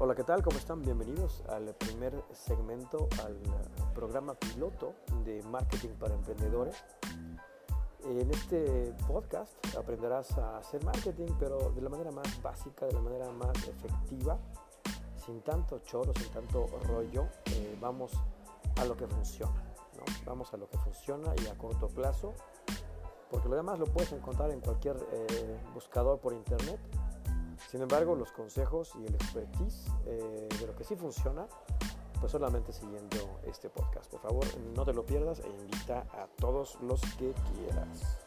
Hola, ¿qué tal? ¿Cómo están? Bienvenidos al primer segmento, al programa piloto de marketing para emprendedores. En este podcast aprenderás a hacer marketing, pero de la manera más básica, de la manera más efectiva, sin tanto choro, sin tanto rollo. Eh, vamos a lo que funciona, ¿no? Vamos a lo que funciona y a corto plazo, porque lo demás lo puedes encontrar en cualquier eh, buscador por internet sin embargo, los consejos y el expertise eh, de lo que sí funciona, pues solamente siguiendo este podcast. Por favor, no te lo pierdas e invita a todos los que quieras.